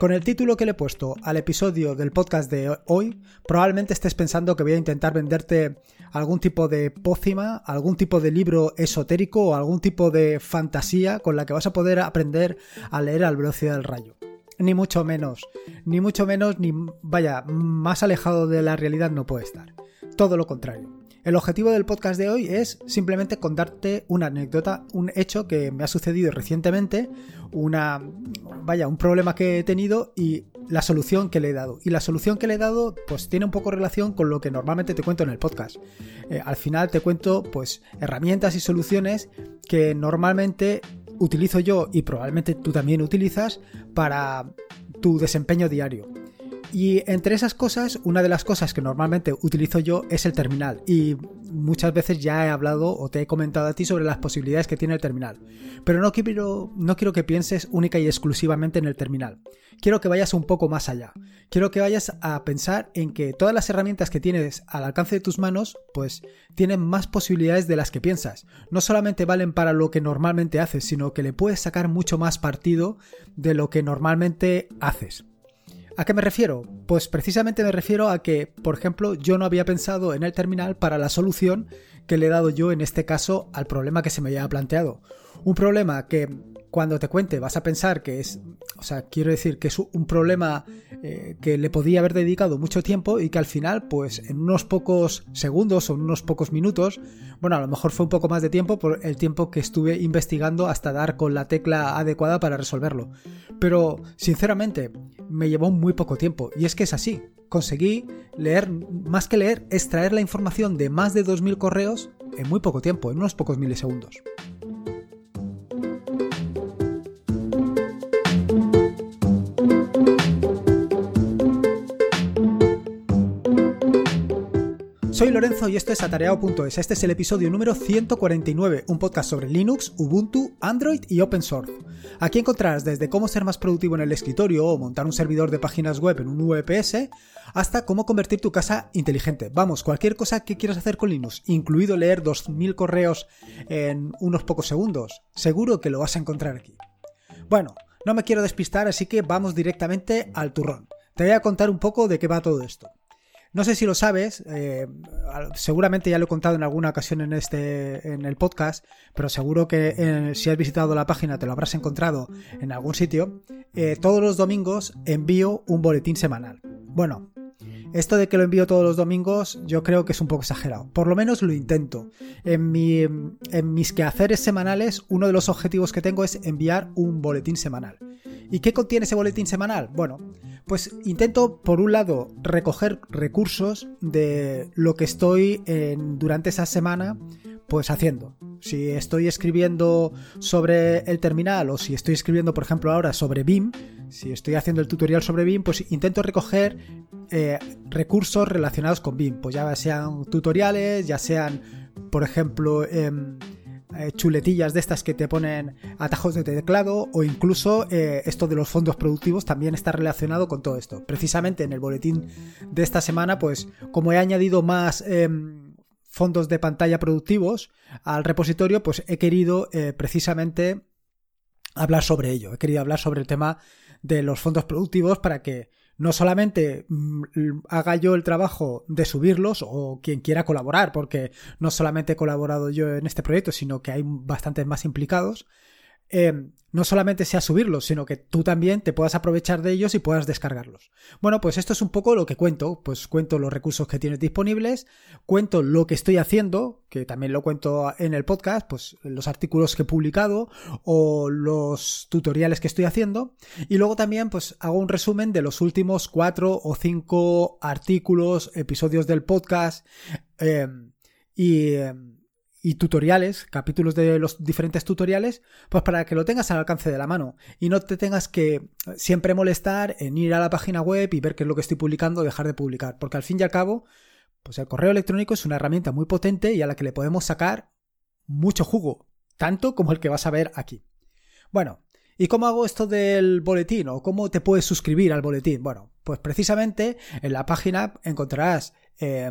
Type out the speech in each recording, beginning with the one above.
Con el título que le he puesto al episodio del podcast de hoy, probablemente estés pensando que voy a intentar venderte algún tipo de pócima, algún tipo de libro esotérico o algún tipo de fantasía con la que vas a poder aprender a leer al velocidad del rayo. Ni mucho menos, ni mucho menos, ni vaya, más alejado de la realidad no puede estar. Todo lo contrario. El objetivo del podcast de hoy es simplemente contarte una anécdota, un hecho que me ha sucedido recientemente, una vaya, un problema que he tenido y la solución que le he dado. Y la solución que le he dado pues tiene un poco relación con lo que normalmente te cuento en el podcast. Eh, al final te cuento pues herramientas y soluciones que normalmente utilizo yo y probablemente tú también utilizas para tu desempeño diario. Y entre esas cosas, una de las cosas que normalmente utilizo yo es el terminal. Y muchas veces ya he hablado o te he comentado a ti sobre las posibilidades que tiene el terminal. Pero no quiero, que pienses única y exclusivamente en el terminal. Quiero que vayas un poco más allá. Quiero que vayas a pensar en que todas las herramientas que tienes al alcance de tus manos, pues tienen más posibilidades de las que piensas. No solamente valen para lo que normalmente haces, sino que le puedes sacar mucho más partido de lo que normalmente haces. ¿A qué me refiero? Pues precisamente me refiero a que, por ejemplo, yo no había pensado en el terminal para la solución que le he dado yo en este caso al problema que se me había planteado. Un problema que cuando te cuente vas a pensar que es, o sea, quiero decir que es un problema eh, que le podía haber dedicado mucho tiempo y que al final, pues en unos pocos segundos o en unos pocos minutos, bueno, a lo mejor fue un poco más de tiempo por el tiempo que estuve investigando hasta dar con la tecla adecuada para resolverlo. Pero, sinceramente, me llevó muy poco tiempo y es que es así. Conseguí leer, más que leer, extraer la información de más de 2.000 correos en muy poco tiempo, en unos pocos milisegundos. Soy Lorenzo y esto es atareado.es. Este es el episodio número 149, un podcast sobre Linux, Ubuntu, Android y Open Source. Aquí encontrarás desde cómo ser más productivo en el escritorio o montar un servidor de páginas web en un VPS, hasta cómo convertir tu casa inteligente. Vamos, cualquier cosa que quieras hacer con Linux, incluido leer 2000 correos en unos pocos segundos, seguro que lo vas a encontrar aquí. Bueno, no me quiero despistar, así que vamos directamente al turrón. Te voy a contar un poco de qué va todo esto. No sé si lo sabes, eh, seguramente ya lo he contado en alguna ocasión en este en el podcast, pero seguro que eh, si has visitado la página te lo habrás encontrado en algún sitio. Eh, todos los domingos envío un boletín semanal. Bueno, esto de que lo envío todos los domingos yo creo que es un poco exagerado. Por lo menos lo intento. En, mi, en mis quehaceres semanales uno de los objetivos que tengo es enviar un boletín semanal. ¿Y qué contiene ese boletín semanal? Bueno, pues intento por un lado recoger recursos de lo que estoy durante esa semana pues haciendo. Si estoy escribiendo sobre el terminal o si estoy escribiendo por ejemplo ahora sobre BIM, si estoy haciendo el tutorial sobre BIM, pues intento recoger eh, recursos relacionados con BIM, pues ya sean tutoriales, ya sean por ejemplo... Em, eh, chuletillas de estas que te ponen atajos de teclado o incluso eh, esto de los fondos productivos también está relacionado con todo esto. Precisamente en el boletín de esta semana, pues como he añadido más em, fondos de pantalla productivos al repositorio, pues he querido eh, precisamente hablar sobre ello. He querido hablar sobre el tema de los fondos productivos para que no solamente mm, haga yo el trabajo de subirlos o quien quiera colaborar, porque no solamente he colaborado yo en este proyecto, sino que hay bastantes más implicados, Em, no solamente sea subirlos, sino que tú también te puedas aprovechar de ellos y puedas descargarlos. Bueno, pues esto es un poco lo que cuento, pues cuento los recursos que tienes disponibles, cuento lo que estoy haciendo, que también lo cuento en el podcast, pues los artículos que he publicado o los tutoriales que estoy haciendo, y luego también pues hago un resumen de los últimos cuatro o cinco artículos, episodios del podcast, em, y em, y tutoriales, capítulos de los diferentes tutoriales, pues para que lo tengas al alcance de la mano y no te tengas que siempre molestar en ir a la página web y ver qué es lo que estoy publicando o dejar de publicar, porque al fin y al cabo, pues el correo electrónico es una herramienta muy potente y a la que le podemos sacar mucho jugo, tanto como el que vas a ver aquí. Bueno, ¿y cómo hago esto del boletín o cómo te puedes suscribir al boletín? Bueno, pues precisamente en la página encontrarás eh,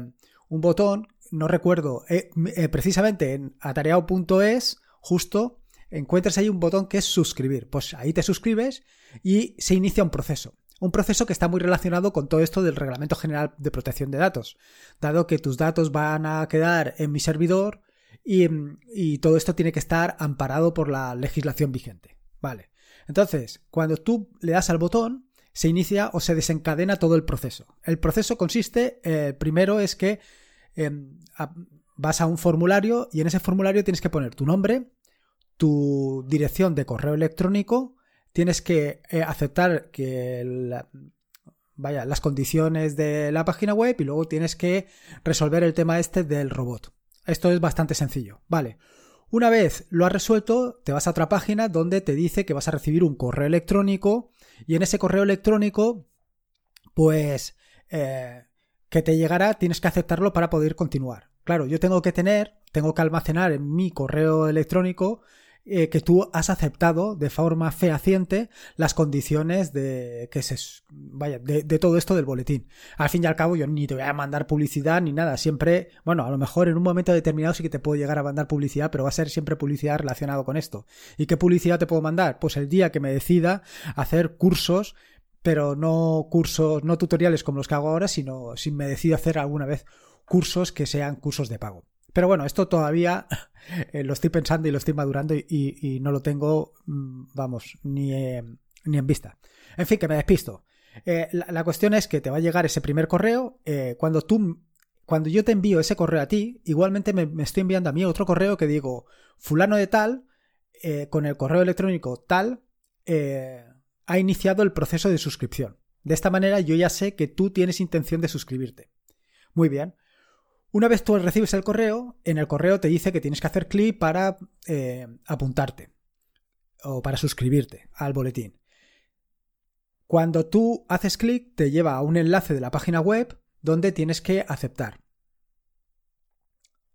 un botón no recuerdo, eh, eh, precisamente en atareado.es, justo encuentras ahí un botón que es suscribir. Pues ahí te suscribes y se inicia un proceso. un proceso que está muy relacionado con todo esto del Reglamento General de Protección de Datos, dado que tus datos van a quedar en mi servidor y, todo esto tiene que estar amparado por la legislación vigente. Vale. Entonces, cuando tú le das al botón, se inicia o se desencadena todo el proceso. El proceso consiste, eh, primero es que em, vas a un formulario y en ese formulario tienes que poner tu nombre, tu dirección de correo electrónico, tienes que eh, aceptar que vaya, las condiciones de la página web y luego tienes que resolver el tema este del robot. Esto es bastante sencillo. Vale. Una vez lo has resuelto, te vas a otra página donde te dice que vas a recibir un correo electrónico y en ese correo electrónico, pues, eh, que te llegará, tienes que aceptarlo para poder continuar. Claro, yo tengo que tener, tengo que almacenar en mi correo electrónico eh, que tú has aceptado de forma fehaciente las condiciones de que se vaya de, todo esto del boletín. Al fin y al cabo, yo ni te voy a mandar publicidad ni nada. Siempre, bueno, a lo mejor en un momento determinado sí que te puedo llegar a mandar publicidad, pero va a ser siempre publicidad relacionado con esto. ¿Y qué publicidad te puedo mandar? Pues el día que me decida hacer cursos pero no cursos, no tutoriales como los que hago ahora, sino si me decido hacer alguna vez cursos que sean cursos de pago. Pero bueno, esto todavía eh, lo estoy pensando y lo estoy madurando y, no lo tengo, mm, vamos, ni, ni, en vista. En fin, que me despisto. Eh, la, cuestión es que te va a llegar ese primer correo. Eh, cuando tú, cuando yo te envío ese correo a ti, igualmente me, estoy enviando a mí otro correo que digo, fulano de tal, con el correo electrónico tal, ha iniciado el proceso de suscripción. De esta manera yo ya sé que tú tienes intención de suscribirte. Muy bien. Una vez tú recibes el correo, en el correo te dice que tienes que hacer clic para eh, apuntarte o para suscribirte al boletín. Cuando tú haces clic, te lleva a un enlace de la página web donde tienes que aceptar.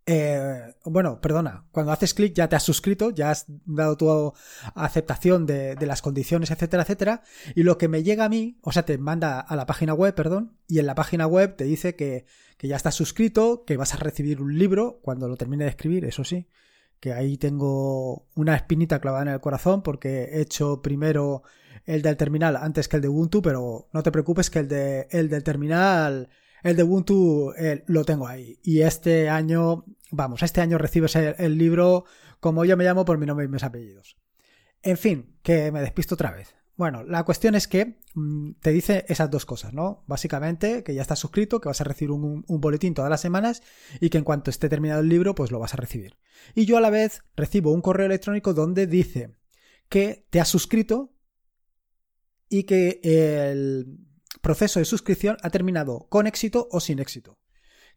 Eh, bueno, perdona, cuando haces clic ya te has suscrito, ya has dado tu aceptación de, las condiciones, etcétera, etcétera. Y lo que me llega a mí, o sea, te manda a la página web, perdón, y en la página web te dice que, que ya estás suscrito, que vas a recibir un libro cuando lo termine de escribir, eso sí, que ahí tengo una espinita clavada en el corazón porque he hecho primero el del terminal antes que el de Ubuntu, pero no te preocupes que el, de, el del terminal el de Ubuntu lo tengo ahí. Y este año, vamos, este año recibes el, libro como yo me llamo por mi nombre y mis apellidos. En fin, que me despisto otra vez. Bueno, la cuestión es que mm, te dice esas dos cosas, ¿no? Básicamente que ya estás suscrito, que vas a recibir un, un, boletín todas las semanas y que en cuanto esté terminado el libro, pues lo vas a recibir. Y yo a la vez recibo un correo electrónico donde dice que te has suscrito y que el, proceso de suscripción ha terminado con éxito o sin éxito.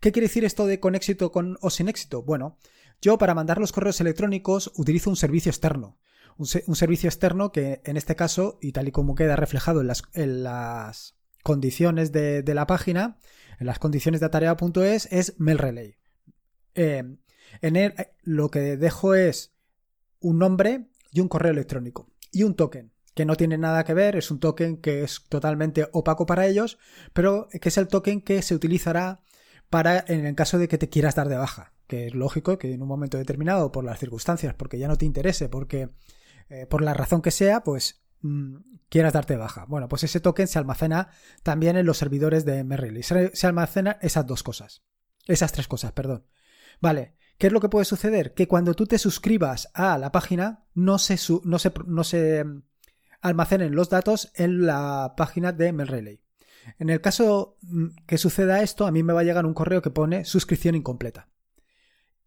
¿Qué quiere decir esto de con éxito o sin éxito? Bueno, yo para mandar los correos electrónicos utilizo un servicio externo. Un, servicio externo que en este caso, y tal y como queda reflejado en las, condiciones de, la página, en las condiciones de atarea.es, es MailRelay. Eh, en él lo que dejo es un nombre y un correo electrónico y un token que no tiene nada que ver, es un token que es totalmente opaco para ellos, pero que es el token que se utilizará para en el caso de que te quieras dar de baja, que es lógico que en un momento determinado, por las circunstancias, porque ya no te interese, porque eh, por la razón que sea, pues mm, quieras darte de baja. Bueno, pues ese token se almacena también en los servidores de. Se, se almacena esas dos cosas. Esas tres cosas, perdón. Vale, ¿qué es lo que puede suceder? Que cuando tú te suscribas a la página, no se, no se, no se almacenen los datos en la página de MailRelay. En el caso mm, que suceda esto, a mí me va a llegar un correo que pone suscripción incompleta.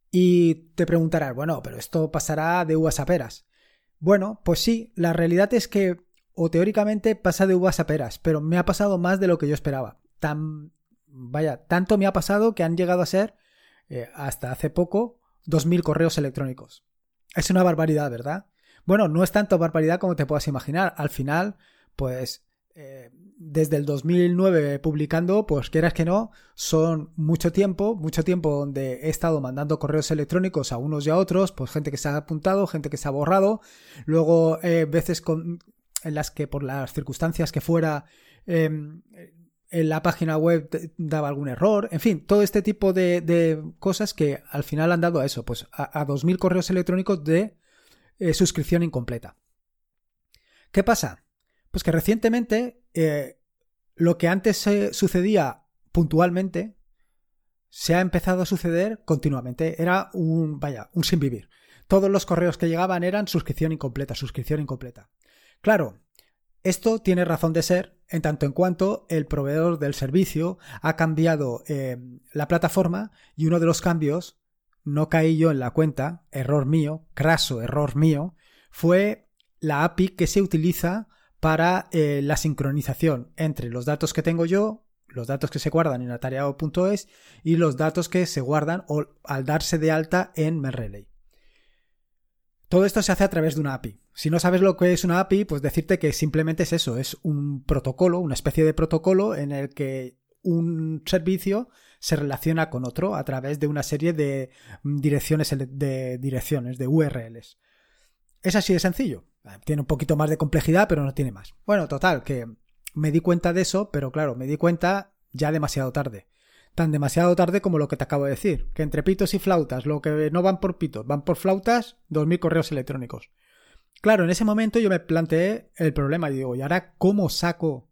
Y te preguntarás, bueno, pero esto pasará de uvas a peras. Bueno, pues sí, la realidad es que, o teóricamente pasa de uvas a peras, pero me ha pasado más de lo que yo esperaba. Tan, vaya, tanto me ha pasado que han llegado a ser, eh, hasta hace poco, 2.000 correos electrónicos. Es una barbaridad, ¿verdad? Bueno, no es tanto barbaridad como te puedas imaginar. Al final, pues eh, desde el 2009 publicando, pues quieras que no, son mucho tiempo, mucho tiempo donde he estado mandando correos electrónicos a unos y a otros, pues gente que se ha apuntado, gente que se ha borrado, luego eh, veces con, en las que por las circunstancias que fuera em, en la página web daba algún error, en fin, todo este tipo de, cosas que al final han dado a eso, pues a, a 2.000 correos electrónicos de eh, suscripción incompleta. ¿Qué pasa? Pues que recientemente eh, lo que antes sucedía puntualmente se ha empezado a suceder continuamente. Era un, vaya, un sin vivir. Todos los correos que llegaban eran suscripción incompleta, suscripción incompleta. Claro, esto tiene razón de ser en tanto en cuanto el proveedor del servicio ha cambiado eh, la plataforma y uno de los cambios, no caí yo en la cuenta, error mío, craso error mío, fue la API que se utiliza para eh, la sincronización entre los datos que tengo yo, los datos que se guardan en atareado.es y los datos que se guardan al darse de alta en MailRelay. Todo esto se hace a través de una API. Si no sabes lo que es una API, pues decirte que simplemente es eso, es un protocolo, una especie de protocolo en el que un servicio se relaciona con otro a través de una serie de direcciones de direcciones, de URLs. Es así de sencillo. Tiene un poquito más de complejidad, pero no tiene más. Bueno, total, que me di cuenta de eso, pero claro, me di cuenta ya demasiado tarde tan demasiado tarde como lo que te acabo de decir, que entre pitos y flautas, lo que no van por pitos, van por flautas, 2.000 correos electrónicos. Claro, en ese momento yo me planteé el problema y digo, ¿y ahora cómo saco?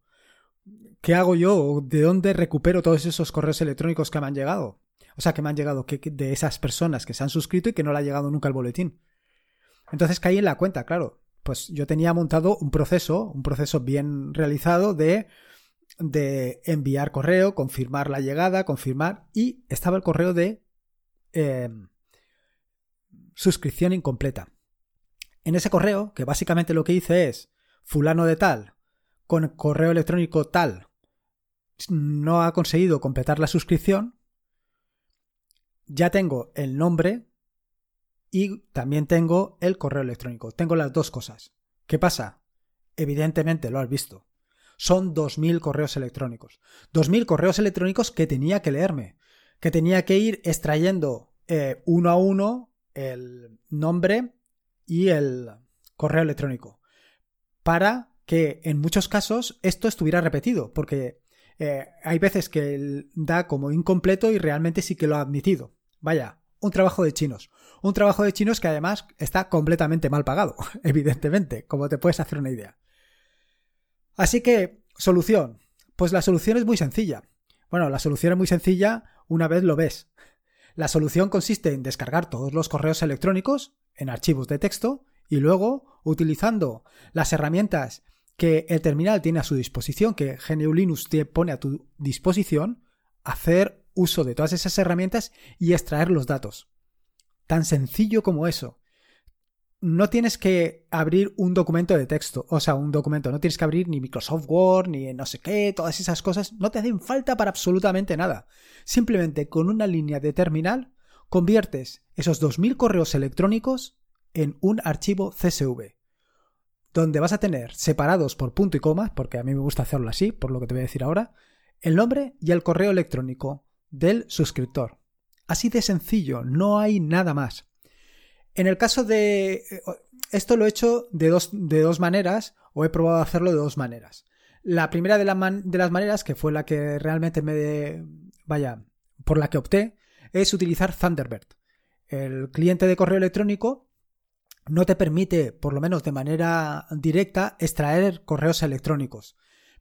¿Qué hago yo? ¿De dónde recupero todos esos correos electrónicos que me han llegado? O sea, que me han llegado de esas personas que se han suscrito y que no le ha llegado nunca el boletín. Entonces caí en la cuenta, claro. Pues yo tenía montado un proceso, un proceso bien realizado de de enviar correo, confirmar la llegada, confirmar y estaba el correo de em, suscripción incompleta. En ese correo, que básicamente lo que hice es fulano de tal, con correo electrónico tal, no ha conseguido completar la suscripción, ya tengo el nombre y también tengo el correo electrónico. Tengo las dos cosas. ¿Qué pasa? Evidentemente lo has visto son 2.000 correos electrónicos. 2.000 correos electrónicos que tenía que leerme, que tenía que ir extrayendo eh, uno a uno el nombre y el correo electrónico para que en muchos casos esto estuviera repetido, porque eh, hay veces que da como incompleto y realmente sí que lo ha admitido. Vaya, un trabajo de chinos. Un trabajo de chinos que además está completamente mal pagado, evidentemente, como te puedes hacer una idea. Así que, solución. Pues la solución es muy sencilla. Bueno, la solución es muy sencilla una vez lo ves. La solución consiste en descargar todos los correos electrónicos en archivos de texto y luego, utilizando las herramientas que el terminal tiene a su disposición, que GNU Linux te pone a tu disposición, hacer uso de todas esas herramientas y extraer los datos. Tan sencillo como eso no tienes que abrir un documento de texto, o sea, un documento, no tienes que abrir ni Microsoft Word, ni no sé qué, todas esas cosas, no te hacen falta para absolutamente nada. Simplemente con una línea de terminal conviertes esos 2.000 correos electrónicos en un archivo CSV, donde vas a tener separados por punto y coma, porque a mí me gusta hacerlo así, por lo que te voy a decir ahora, el nombre y el correo electrónico del suscriptor. Así de sencillo, no hay nada más. En el caso de... Esto lo he hecho de dos, de dos maneras, o he probado hacerlo de dos maneras. La primera de, de las maneras, que fue la que realmente me... vaya, por la que opté, es utilizar Thunderbird. El cliente de correo electrónico no te permite, por lo menos de manera directa, extraer correos electrónicos.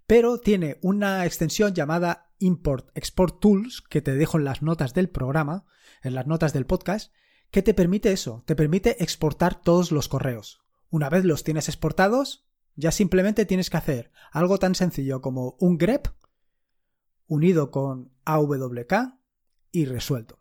Pero tiene una extensión llamada Import Export Tools, que te dejo en las notas del programa, en las notas del podcast, ¿Qué te permite eso? Te permite exportar todos los correos. Una vez los tienes exportados, ya simplemente tienes que hacer algo tan sencillo como un grep unido con AWK y resuelto.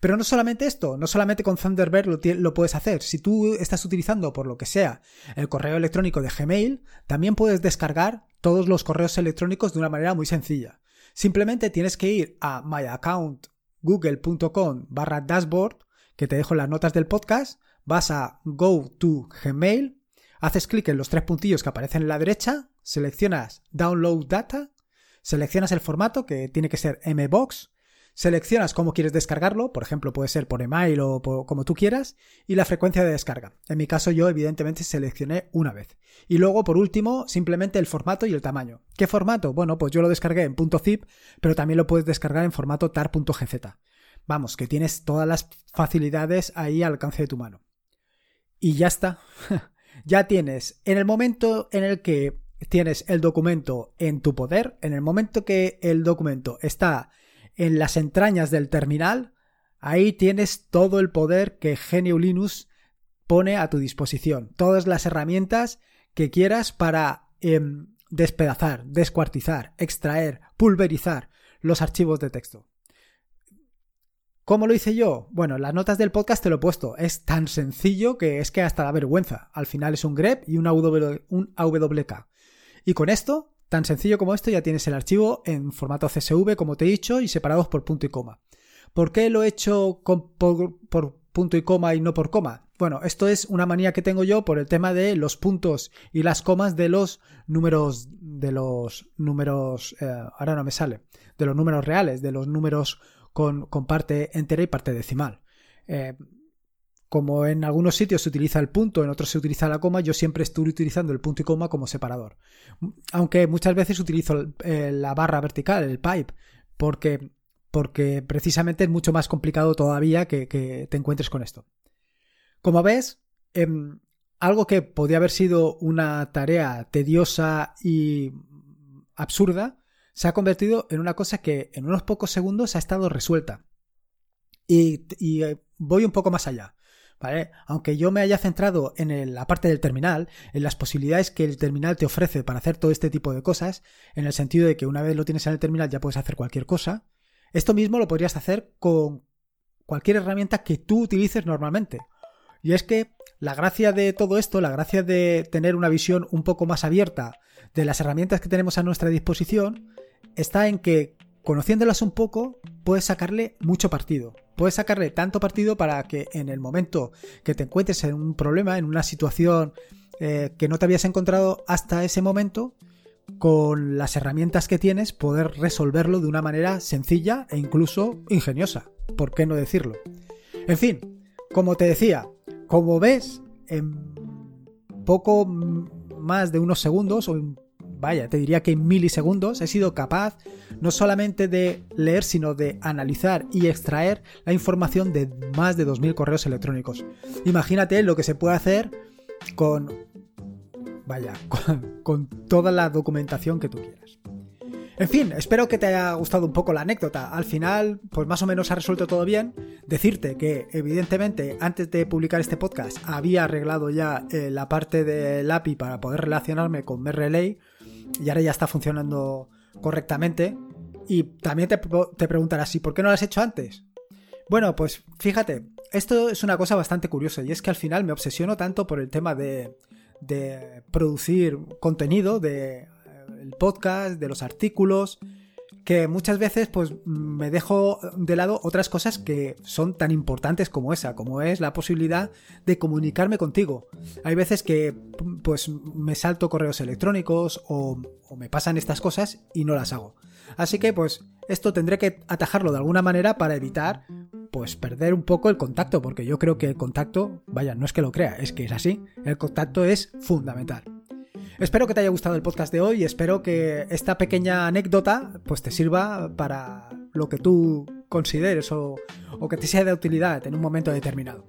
Pero no solamente esto, no solamente con Thunderbird lo, puedes hacer. Si tú estás utilizando, por lo que sea, el correo electrónico de Gmail, también puedes descargar todos los correos electrónicos de una manera muy sencilla. Simplemente tienes que ir a myaccountgoogle.com barra dashboard que te dejo en las notas del podcast, vas a Go to Gmail, haces clic en los tres puntillos que aparecen en la derecha, seleccionas Download Data, seleccionas el formato que tiene que ser MBox, seleccionas cómo quieres descargarlo, por ejemplo puede ser por email o como tú quieras, y la frecuencia de descarga. En mi caso yo evidentemente seleccioné una vez. Y luego por último simplemente el formato y el tamaño. ¿Qué formato? Bueno, pues yo lo descargué en .zip, pero también lo puedes descargar en formato tar.gz. Vamos, que tienes todas las facilidades ahí al alcance de tu mano. Y ya está. ya tienes. En el momento en el que tienes el documento en tu poder, en el momento que el documento está en las entrañas del terminal, ahí tienes todo el poder que GNU Linux pone a tu disposición. Todas las herramientas que quieras para em, despedazar, descuartizar, extraer, pulverizar los archivos de texto. ¿Cómo lo hice yo? Bueno, en las notas del podcast te lo he puesto. Es tan sencillo que es que hasta da vergüenza. Al final es un grep y un, un AWK. Y con esto, tan sencillo como esto, ya tienes el archivo en formato CSV, como te he dicho, y separados por punto y coma. ¿Por qué lo he hecho por, punto y coma y no por coma? Bueno, esto es una manía que tengo yo por el tema de los puntos y las comas de los números, de los números, eh, ahora no me sale, de los números reales, de los números con, parte entera y parte decimal. Eh, como en algunos sitios se utiliza el punto, en otros se utiliza la coma, yo siempre estoy utilizando el punto y coma como separador. Aunque muchas veces utilizo eh, la barra vertical, el pipe, porque, porque precisamente es mucho más complicado todavía que, te encuentres con esto. Como ves, em, algo que podía haber sido una tarea tediosa y absurda, se ha convertido en una cosa que en unos pocos segundos ha estado resuelta. Y, eh, voy un poco más allá. ¿Vale? Aunque yo me haya centrado en la parte del terminal, en las posibilidades que el terminal te ofrece para hacer todo este tipo de cosas, en el sentido de que una vez lo tienes en el terminal ya puedes hacer cualquier cosa, esto mismo lo podrías hacer con cualquier herramienta que tú utilices normalmente. Y es que la gracia de todo esto, la gracia de tener una visión un poco más abierta de las herramientas que tenemos a nuestra disposición, está en que conociéndolas un poco puedes sacarle mucho partido. Puedes sacarle tanto partido para que en el momento que te encuentres en un problema, en una situación eh, que no te habías encontrado hasta ese momento, con las herramientas que tienes poder resolverlo de una manera sencilla e incluso ingeniosa. ¿Por qué no decirlo? En fin, como te decía, como ves, en poco más de unos segundos o en vaya, te diría que en milisegundos he sido capaz no solamente de leer, sino de analizar y extraer la información de más de 2.000 correos electrónicos. Imagínate lo que se puede hacer con, vaya, con, toda la documentación que tú quieras. En fin, espero que te haya gustado un poco la anécdota. Al final, pues más o menos ha resuelto todo bien. Decirte que, evidentemente, antes de publicar este podcast, había arreglado ya eh, la parte del API para poder relacionarme con MRLA y ahora ya está funcionando correctamente. Y también te, preguntarás, ¿y por qué no lo has hecho antes? Bueno, pues fíjate, esto es una cosa bastante curiosa y es que al final me obsesiono tanto por el tema de, de producir contenido, de eh, el podcast, de los artículos, que muchas veces pues me dejo de lado otras cosas que son tan importantes como esa, como es la posibilidad de comunicarme contigo. Hay veces que pues me salto correos electrónicos o, me pasan estas cosas y no las hago. Así que pues esto tendré que atajarlo de alguna manera para evitar pues perder un poco el contacto, porque yo creo que el contacto, vaya, no es que lo crea, es que es así, el contacto es fundamental. Espero que te haya gustado el podcast de hoy y espero que esta pequeña anécdota pues te sirva para lo que tú consideres o, que te sea de utilidad en un momento determinado.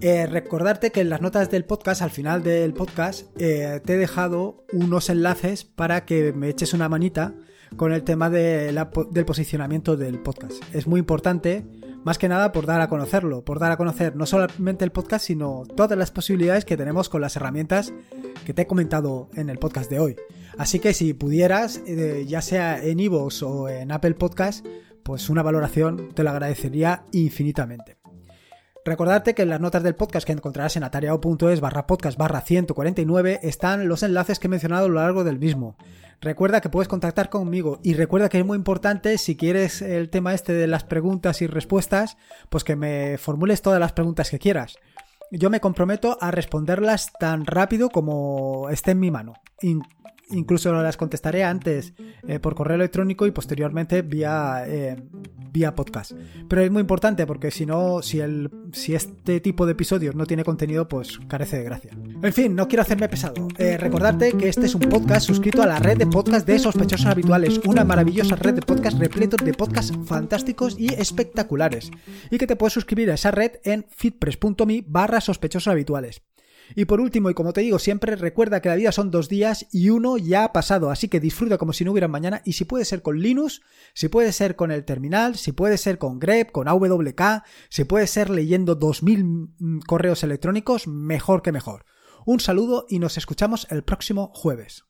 Eh, recordarte que en las notas del podcast, al final del podcast, eh, te he dejado unos enlaces para que me eches una manita con el tema del posicionamiento del podcast. Es muy importante más que nada por dar a conocerlo, por dar a conocer no solamente el podcast, sino todas las posibilidades que tenemos con las herramientas que te he comentado en el podcast de hoy. Así que si pudieras, eh, ya sea en iVoox o en Apple Podcast, pues una valoración te lo agradecería infinitamente. Recordarte que en las notas del podcast que encontrarás en atareado.es barra podcast barra 149 están los enlaces que he mencionado a lo largo del mismo. Recuerda que puedes contactar conmigo y recuerda que es muy importante si quieres el tema este de las preguntas y respuestas, pues que me formules todas las preguntas que quieras. Yo me comprometo a responderlas tan rápido como esté en mi mano. Incluso las contestaré antes eh, por correo electrónico y posteriormente vía eh, vía podcast. Pero es muy importante porque si no, si, el, si este tipo de episodios no tiene contenido, pues carece de gracia. En fin, no quiero hacerme pesado. Eh, recordarte que este es un podcast suscrito a la red de podcast de sospechosos habituales, una maravillosa red de podcast repleto de podcasts fantásticos y espectaculares. Y que te puedes suscribir a esa red en fitpress.me barra sospechosos habituales. Y por último, y como te digo siempre, recuerda que la vida son dos días y uno ya ha pasado, así que disfruta como si no hubiera mañana y si puede ser con Linux, si puede ser con el terminal, si puede ser con grep, con AWK, si puede ser leyendo 2000 mm, correos electrónicos, mejor que mejor. Un saludo y nos escuchamos el próximo jueves.